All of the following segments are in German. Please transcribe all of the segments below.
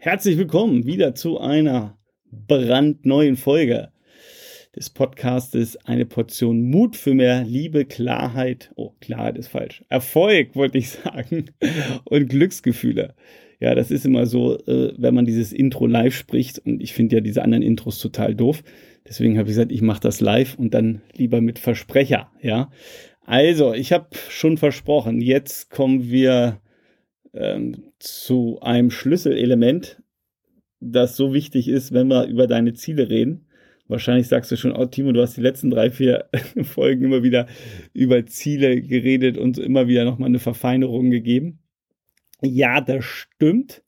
Herzlich willkommen wieder zu einer brandneuen Folge des Podcastes Eine Portion Mut für mehr Liebe, Klarheit. Oh, Klarheit ist falsch. Erfolg, wollte ich sagen. Und Glücksgefühle. Ja, das ist immer so, äh, wenn man dieses Intro live spricht. Und ich finde ja diese anderen Intros total doof. Deswegen habe ich gesagt, ich mache das live und dann lieber mit Versprecher. Ja, also ich habe schon versprochen. Jetzt kommen wir ähm, zu einem Schlüsselelement, das so wichtig ist, wenn wir über deine Ziele reden. Wahrscheinlich sagst du schon, oh Timo, du hast die letzten drei, vier Folgen immer wieder über Ziele geredet und immer wieder nochmal eine Verfeinerung gegeben. Ja, das stimmt.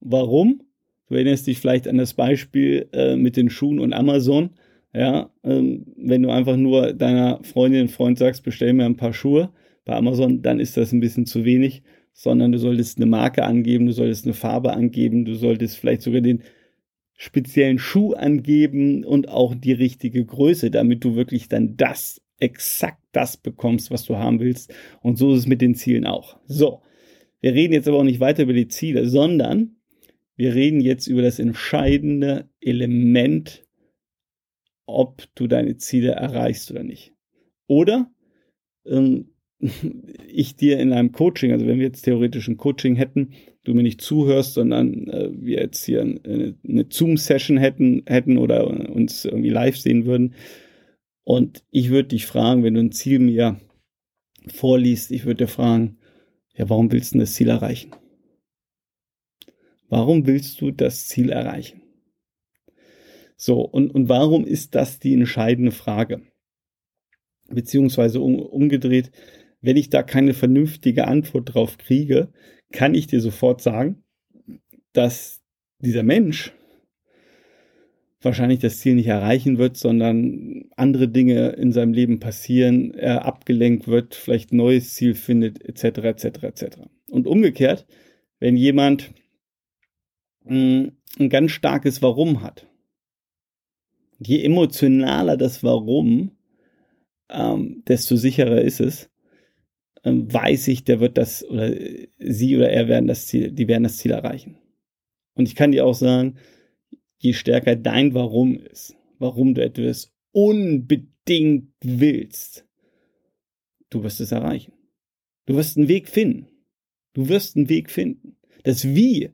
Warum? Du erinnerst dich vielleicht an das Beispiel äh, mit den Schuhen und Amazon. Ja, ähm, wenn du einfach nur deiner Freundin, Freund sagst, bestell mir ein paar Schuhe bei Amazon, dann ist das ein bisschen zu wenig sondern du solltest eine Marke angeben, du solltest eine Farbe angeben, du solltest vielleicht sogar den speziellen Schuh angeben und auch die richtige Größe, damit du wirklich dann das, exakt das bekommst, was du haben willst. Und so ist es mit den Zielen auch. So, wir reden jetzt aber auch nicht weiter über die Ziele, sondern wir reden jetzt über das entscheidende Element, ob du deine Ziele erreichst oder nicht. Oder ähm, ich dir in einem Coaching, also wenn wir jetzt theoretisch ein Coaching hätten, du mir nicht zuhörst, sondern äh, wir jetzt hier eine, eine Zoom-Session hätten, hätten oder uns irgendwie live sehen würden. Und ich würde dich fragen, wenn du ein Ziel mir vorliest, ich würde dir fragen, ja, warum willst du das Ziel erreichen? Warum willst du das Ziel erreichen? So, und, und warum ist das die entscheidende Frage? Beziehungsweise um, umgedreht, wenn ich da keine vernünftige Antwort drauf kriege, kann ich dir sofort sagen, dass dieser Mensch wahrscheinlich das Ziel nicht erreichen wird, sondern andere Dinge in seinem Leben passieren, er abgelenkt wird, vielleicht ein neues Ziel findet, etc., etc., etc. Und umgekehrt, wenn jemand hm, ein ganz starkes Warum hat, je emotionaler das Warum, ähm, desto sicherer ist es, weiß ich, der wird das oder sie oder er werden das Ziel, die werden das Ziel erreichen. Und ich kann dir auch sagen, je stärker dein Warum ist, warum du etwas unbedingt willst, du wirst es erreichen. Du wirst einen Weg finden. Du wirst einen Weg finden. Das Wie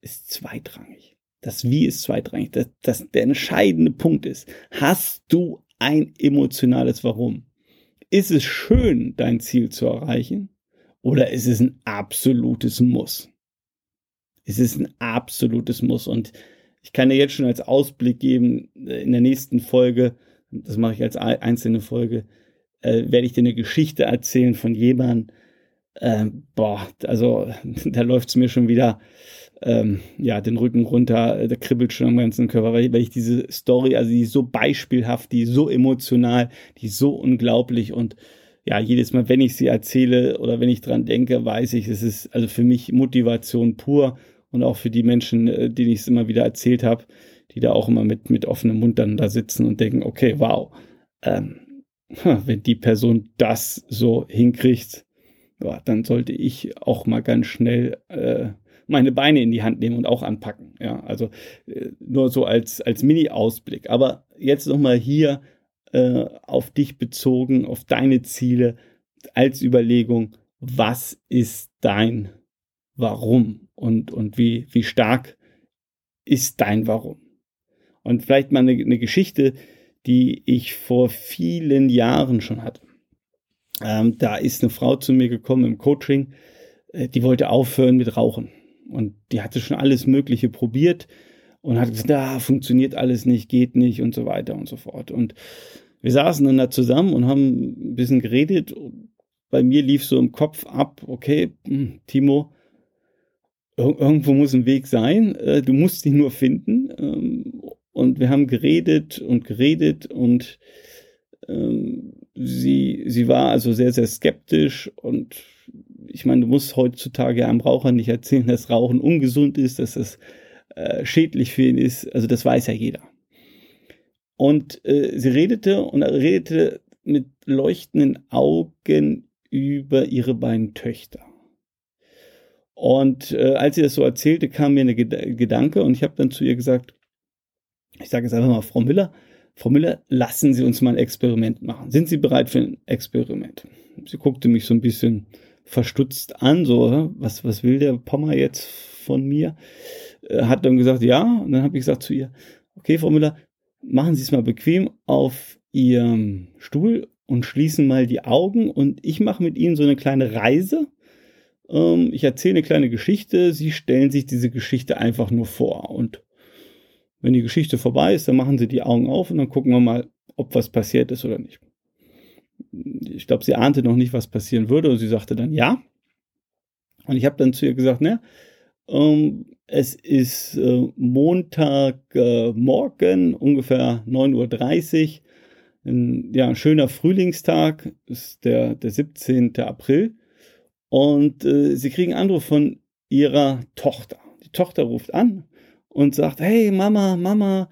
ist zweitrangig. Das Wie ist zweitrangig. Das, das, der entscheidende Punkt ist, hast du ein emotionales Warum? Ist es schön, dein Ziel zu erreichen? Oder ist es ein absolutes Muss? Es ist ein absolutes Muss. Und ich kann dir jetzt schon als Ausblick geben, äh, in der nächsten Folge, das mache ich als einzelne Folge, äh, werde ich dir eine Geschichte erzählen von jemandem, äh, boah, also da läuft es mir schon wieder ähm, ja, den Rücken runter, äh, der kribbelt schon am ganzen Körper, weil, weil ich diese Story, also die ist so beispielhaft, die ist so emotional, die ist so unglaublich und ja, jedes Mal, wenn ich sie erzähle oder wenn ich dran denke, weiß ich, es ist also für mich Motivation pur und auch für die Menschen, äh, denen ich es immer wieder erzählt habe, die da auch immer mit, mit offenem Mund dann da sitzen und denken, okay, wow, ähm, wenn die Person das so hinkriegt, ja, dann sollte ich auch mal ganz schnell äh, meine Beine in die Hand nehmen und auch anpacken. Ja, also äh, nur so als, als Mini-Ausblick. Aber jetzt nochmal hier äh, auf dich bezogen, auf deine Ziele als Überlegung, was ist dein Warum und, und wie, wie stark ist dein Warum? Und vielleicht mal eine, eine Geschichte, die ich vor vielen Jahren schon hatte. Ähm, da ist eine Frau zu mir gekommen im Coaching, äh, die wollte aufhören mit Rauchen. Und die hatte schon alles Mögliche probiert und hat gesagt, da ah, funktioniert alles nicht, geht nicht und so weiter und so fort. Und wir saßen dann da zusammen und haben ein bisschen geredet. Bei mir lief so im Kopf ab, okay, hm, Timo, irgendwo muss ein Weg sein, äh, du musst ihn nur finden. Ähm, und wir haben geredet und geredet und sie, sie war also sehr, sehr skeptisch und ich meine, du musst heutzutage einem Raucher nicht erzählen, dass Rauchen ungesund ist, dass es äh, schädlich für ihn ist. Also das weiß ja jeder. Und äh, sie redete und redete mit leuchtenden Augen über ihre beiden Töchter. Und äh, als sie das so erzählte, kam mir ein Gedanke und ich habe dann zu ihr gesagt, ich sage jetzt einfach mal, Frau Müller, Frau Müller, lassen Sie uns mal ein Experiment machen. Sind Sie bereit für ein Experiment? Sie guckte mich so ein bisschen verstutzt an, so, was, was will der Pommer jetzt von mir? Äh, hat dann gesagt, ja. Und dann habe ich gesagt zu ihr, okay, Frau Müller, machen Sie es mal bequem auf Ihrem Stuhl und schließen mal die Augen und ich mache mit Ihnen so eine kleine Reise. Ähm, ich erzähle eine kleine Geschichte, Sie stellen sich diese Geschichte einfach nur vor und wenn die Geschichte vorbei ist, dann machen sie die Augen auf und dann gucken wir mal, ob was passiert ist oder nicht. Ich glaube, sie ahnte noch nicht, was passieren würde und sie sagte dann ja. Und ich habe dann zu ihr gesagt, ne, ähm, es ist äh, Montagmorgen, äh, ungefähr 9.30 Uhr. Ein, ja, ein schöner Frühlingstag, ist der, der 17. April. Und äh, sie kriegen Anruf von ihrer Tochter. Die Tochter ruft an und sagt, hey Mama, Mama,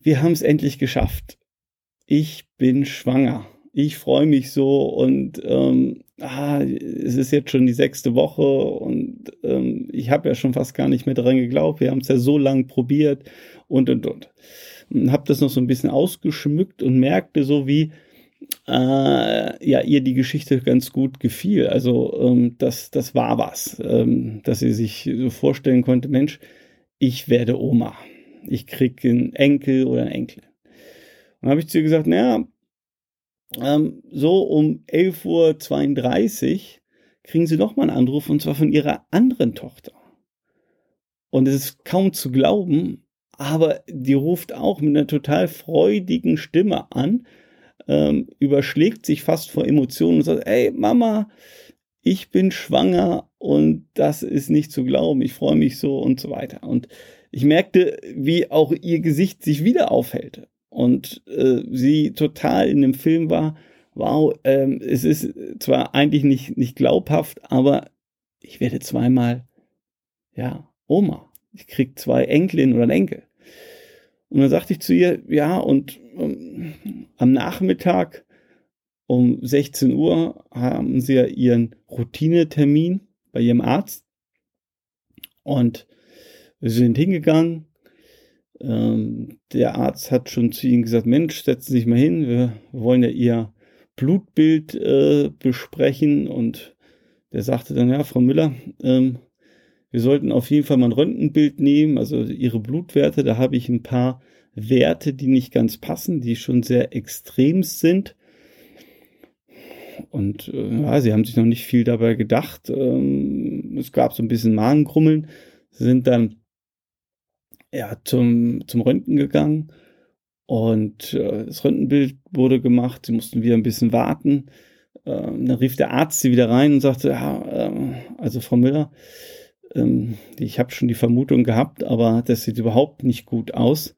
wir haben es endlich geschafft. Ich bin schwanger. Ich freue mich so und ähm, ah, es ist jetzt schon die sechste Woche und ähm, ich habe ja schon fast gar nicht mehr dran geglaubt. Wir haben es ja so lange probiert und und und. und habe das noch so ein bisschen ausgeschmückt und merkte so, wie äh, ja ihr die Geschichte ganz gut gefiel. Also ähm, das, das war was, ähm, dass sie sich so vorstellen konnte, Mensch, ich werde Oma. Ich kriege einen Enkel oder einen Enkel. Und habe ich zu ihr gesagt, naja, ähm, so um 11.32 Uhr kriegen sie nochmal einen Anruf und zwar von ihrer anderen Tochter. Und es ist kaum zu glauben, aber die ruft auch mit einer total freudigen Stimme an, ähm, überschlägt sich fast vor Emotionen und sagt, ey Mama, ich bin schwanger und das ist nicht zu glauben, ich freue mich so und so weiter. Und ich merkte, wie auch ihr Gesicht sich wieder aufhält und äh, sie total in dem Film war, wow, ähm, es ist zwar eigentlich nicht, nicht glaubhaft, aber ich werde zweimal, ja, Oma. Ich krieg zwei Enkelinnen oder einen Enkel. Und dann sagte ich zu ihr, ja, und ähm, am Nachmittag um 16 Uhr haben sie ja ihren Routinetermin bei ihrem Arzt. Und sind hingegangen. Ähm, der Arzt hat schon zu ihnen gesagt, Mensch, setzen Sie sich mal hin. Wir wollen ja Ihr Blutbild äh, besprechen. Und der sagte dann, ja, Frau Müller, ähm, wir sollten auf jeden Fall mal ein Röntgenbild nehmen, also Ihre Blutwerte. Da habe ich ein paar Werte, die nicht ganz passen, die schon sehr extrem sind. Und äh, ja, sie haben sich noch nicht viel dabei gedacht. Ähm, es gab so ein bisschen Magenkrummeln. Sie sind dann ja, zum, zum Röntgen gegangen und äh, das Röntgenbild wurde gemacht. Sie mussten wieder ein bisschen warten. Ähm, dann rief der Arzt sie wieder rein und sagte, ja, äh, also Frau Müller, ähm, ich habe schon die Vermutung gehabt, aber das sieht überhaupt nicht gut aus.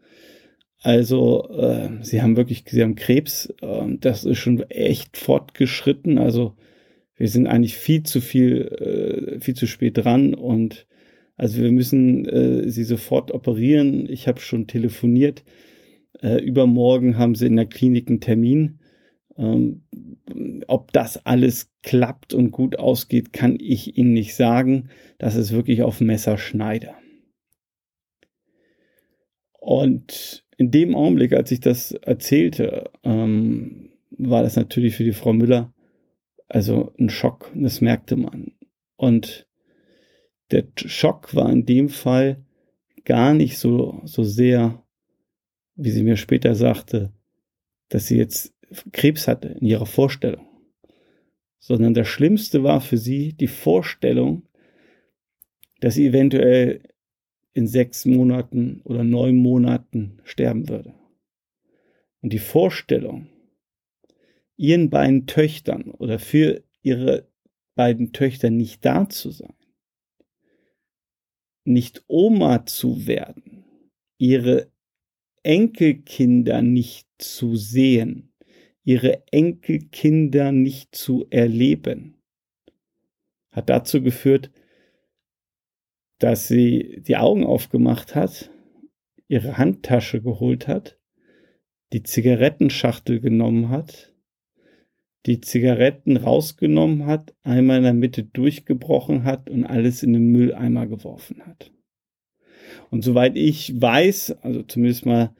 Also äh, sie haben wirklich, sie haben Krebs. Äh, das ist schon echt fortgeschritten. Also wir sind eigentlich viel zu viel, äh, viel zu spät dran und also wir müssen äh, sie sofort operieren. Ich habe schon telefoniert. Äh, übermorgen haben sie in der Klinik einen Termin. Ähm, ob das alles klappt und gut ausgeht, kann ich Ihnen nicht sagen. Das ist wirklich auf Messerschneider. Und in dem Augenblick, als ich das erzählte, ähm, war das natürlich für die Frau Müller also ein Schock. Das merkte man. Und der Schock war in dem Fall gar nicht so, so sehr, wie sie mir später sagte, dass sie jetzt Krebs hatte in ihrer Vorstellung, sondern das Schlimmste war für sie die Vorstellung, dass sie eventuell in sechs Monaten oder neun Monaten sterben würde. Und die Vorstellung, ihren beiden Töchtern oder für ihre beiden Töchter nicht da zu sein, nicht Oma zu werden, ihre Enkelkinder nicht zu sehen, ihre Enkelkinder nicht zu erleben, hat dazu geführt, dass sie die Augen aufgemacht hat, ihre Handtasche geholt hat, die Zigarettenschachtel genommen hat, die Zigaretten rausgenommen hat, einmal in der Mitte durchgebrochen hat und alles in den Mülleimer geworfen hat. Und soweit ich weiß, also zumindest mal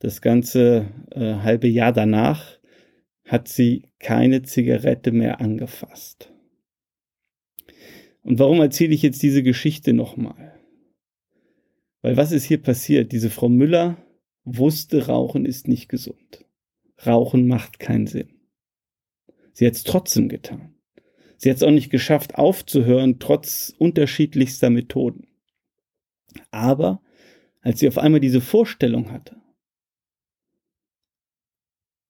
das ganze äh, halbe Jahr danach, hat sie keine Zigarette mehr angefasst. Und warum erzähle ich jetzt diese Geschichte nochmal? Weil was ist hier passiert? Diese Frau Müller wusste, Rauchen ist nicht gesund. Rauchen macht keinen Sinn. Sie hat es trotzdem getan. Sie hat es auch nicht geschafft aufzuhören, trotz unterschiedlichster Methoden. Aber als sie auf einmal diese Vorstellung hatte,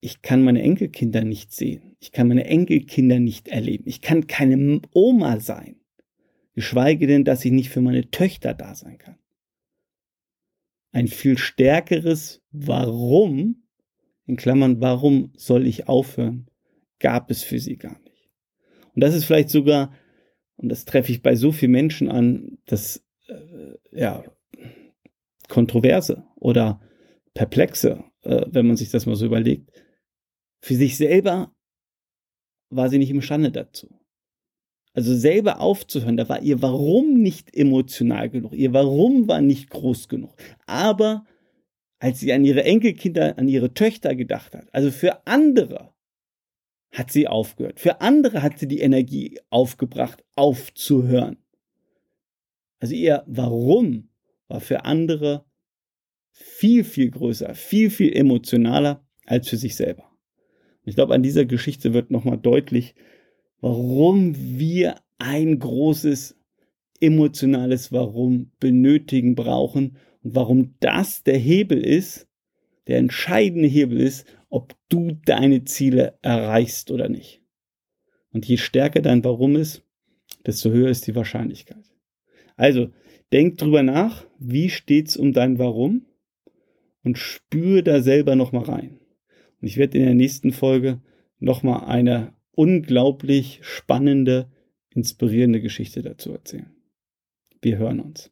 ich kann meine Enkelkinder nicht sehen, ich kann meine Enkelkinder nicht erleben, ich kann keine Oma sein, geschweige denn, dass ich nicht für meine Töchter da sein kann. Ein viel stärkeres Warum, in Klammern, warum soll ich aufhören, gab es für sie gar nicht. Und das ist vielleicht sogar, und das treffe ich bei so vielen Menschen an, das äh, ja kontroverse oder perplexe, äh, wenn man sich das mal so überlegt. Für sich selber war sie nicht imstande dazu. Also selber aufzuhören, da war ihr Warum nicht emotional genug, ihr Warum war nicht groß genug. Aber als sie an ihre Enkelkinder, an ihre Töchter gedacht hat, also für andere hat sie aufgehört, für andere hat sie die Energie aufgebracht, aufzuhören. Also ihr Warum war für andere viel, viel größer, viel, viel emotionaler als für sich selber. Und ich glaube, an dieser Geschichte wird nochmal deutlich, warum wir ein großes emotionales Warum benötigen, brauchen und warum das der Hebel ist, der entscheidende Hebel ist, ob du deine Ziele erreichst oder nicht. Und je stärker dein Warum ist, desto höher ist die Wahrscheinlichkeit. Also, denk drüber nach, wie steht's um dein Warum und spür da selber nochmal rein. Und ich werde in der nächsten Folge nochmal eine unglaublich spannende, inspirierende Geschichte dazu erzählen. Wir hören uns.